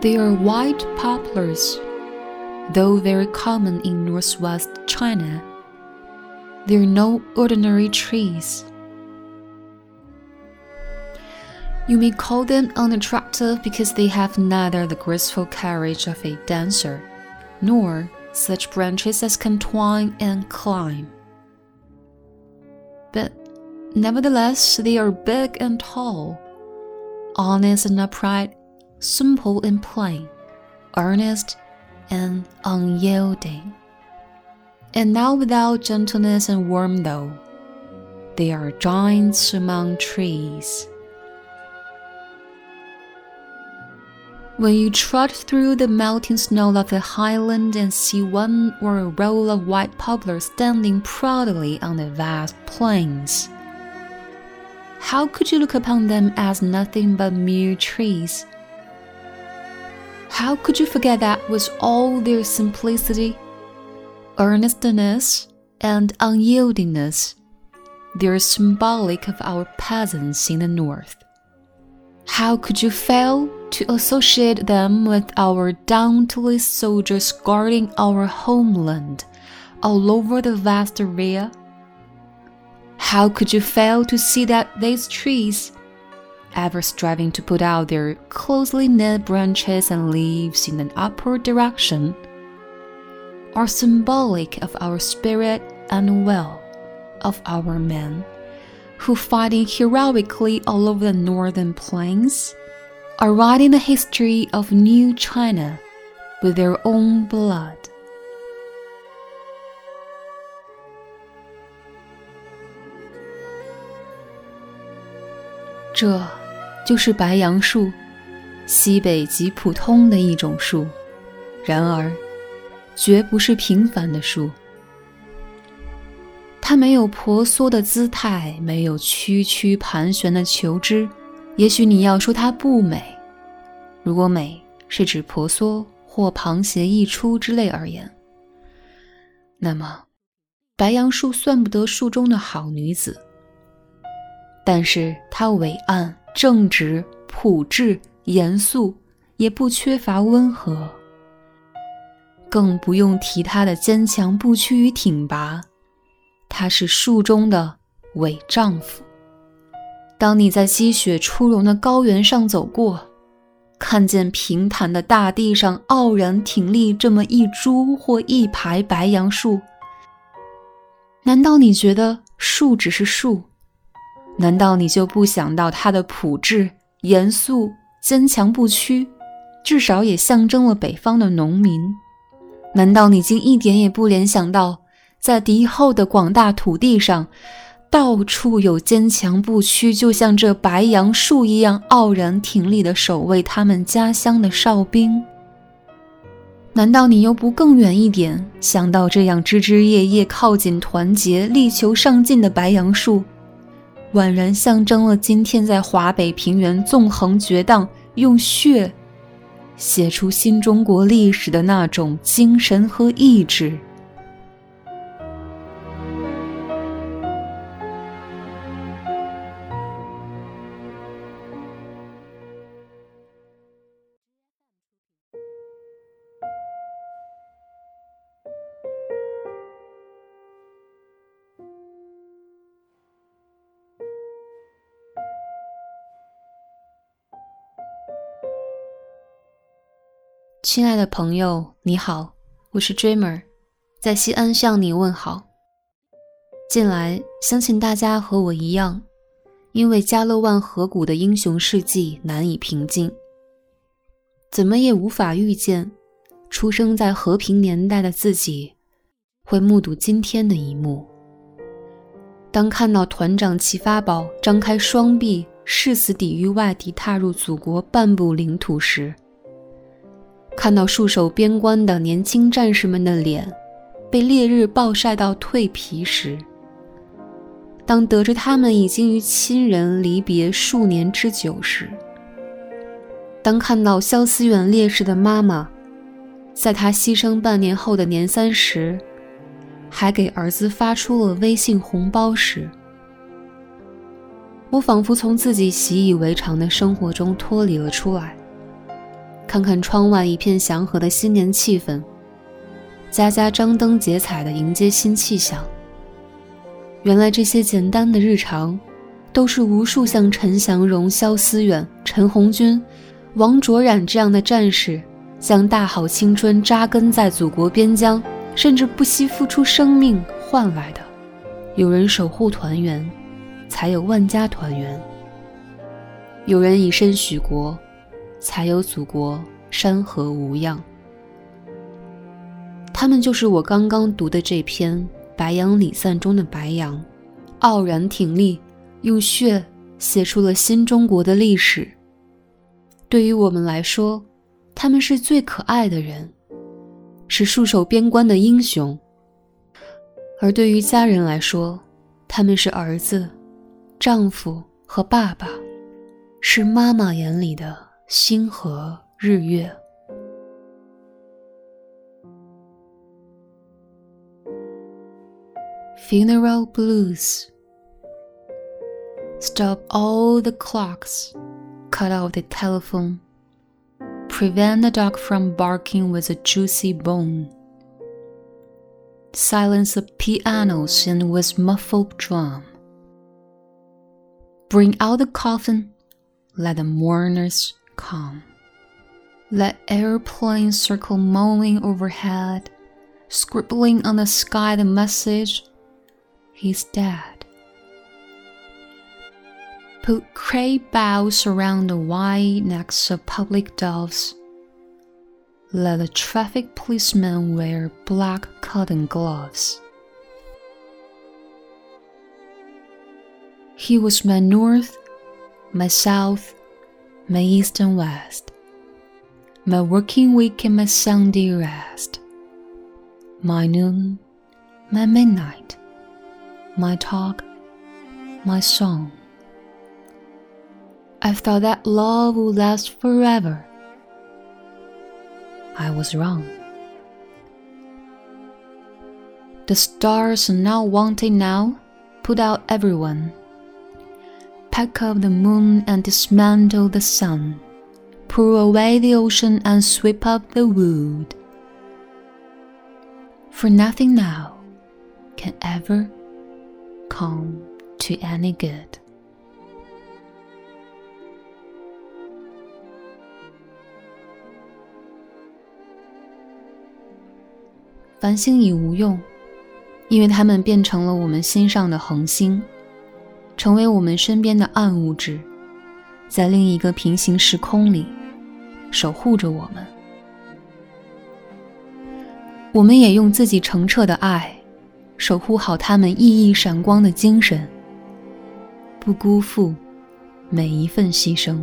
They are white poplars, though very common in northwest China. They are no ordinary trees. You may call them unattractive because they have neither the graceful carriage of a dancer nor such branches as can twine and climb. But nevertheless, they are big and tall, honest and upright, simple and plain, earnest and unyielding. And now without gentleness and warmth, though, they are giants among trees. When you trot through the melting snow of the highland and see one or a row of white poplars standing proudly on the vast plains, how could you look upon them as nothing but mere trees? How could you forget that with all their simplicity, earnestness, and unyieldingness, they are symbolic of our peasants in the north? How could you fail to associate them with our dauntless soldiers guarding our homeland all over the vast area? How could you fail to see that these trees, ever striving to put out their closely knit branches and leaves in an upward direction, are symbolic of our spirit and will of our men? who fighting heroically all over the northern plains are writing the history of New China with their own blood. 这就是白杨树，西北极普通的一种树，然而，绝不是平凡的树。它没有婆娑的姿态，没有曲曲盘旋的球枝。也许你要说它不美，如果美是指婆娑或旁斜溢出之类而言，那么白杨树算不得树中的好女子。但是它伟岸、正直、朴质、严肃，也不缺乏温和，更不用提他的坚强不屈与挺拔。他是树中的伪丈夫。当你在积雪初融的高原上走过，看见平坦的大地上傲然挺立这么一株或一排白杨树，难道你觉得树只是树？难道你就不想到它的朴质、严肃、坚强不屈，至少也象征了北方的农民？难道你竟一点也不联想到？在敌后的广大土地上，到处有坚强不屈，就像这白杨树一样傲然挺立的守卫他们家乡的哨兵。难道你又不更远一点，想到这样枝枝叶叶靠紧团结、力求上进的白杨树，宛然象征了今天在华北平原纵横绝荡，用血写出新中国历史的那种精神和意志？亲爱的朋友，你好，我是 Dreamer，在西安向你问好。近来，相信大家和我一样，因为加勒万河谷的英雄事迹难以平静，怎么也无法预见，出生在和平年代的自己，会目睹今天的一幕。当看到团长齐发宝张开双臂，誓死抵御外敌踏入祖国半步领土时，看到戍守边关的年轻战士们的脸被烈日暴晒到蜕皮时，当得知他们已经与亲人离别数年之久时，当看到肖思远烈士的妈妈在他牺牲半年后的年三十，还给儿子发出了微信红包时，我仿佛从自己习以为常的生活中脱离了出来。看看窗外一片祥和的新年气氛，家家张灯结彩的迎接新气象。原来这些简单的日常，都是无数像陈祥荣、肖思远、陈红军、王卓然这样的战士，将大好青春扎根在祖国边疆，甚至不惜付出生命换来的。有人守护团圆，才有万家团圆；有人以身许国，才有祖国山河无恙。他们就是我刚刚读的这篇《白杨礼赞》中的白杨，傲然挺立，用血写出了新中国的历史。对于我们来说，他们是最可爱的人，是戍守边关的英雄。而对于家人来说，他们是儿子、丈夫和爸爸，是妈妈眼里的星河日月。Funeral blues. Stop all the clocks. Cut off the telephone. Prevent the dog from barking with a juicy bone silence of pianos and with muffled drum. Bring out the coffin, let the mourners come. Let airplanes circle moaning overhead, scribbling on the sky the message, he's dead. Put crape boughs around the wide necks of public doves let the traffic policeman wear black cotton gloves. He was my north, my south, my east and west, my working week and my Sunday rest, my noon, my midnight, my talk, my song. I thought that love would last forever I was wrong. The stars not wanted now. Put out everyone Pack up the moon and dismantle the sun. Pull away the ocean and sweep up the wood. For nothing now can ever come to any good. 繁星已无用，因为它们变成了我们心上的恒星， 成为我们身边的暗物质，在另一个平行时空里守护着我们。我们也用自己澄澈的爱，守护好他们熠熠闪光的精神，不辜负每一份牺牲。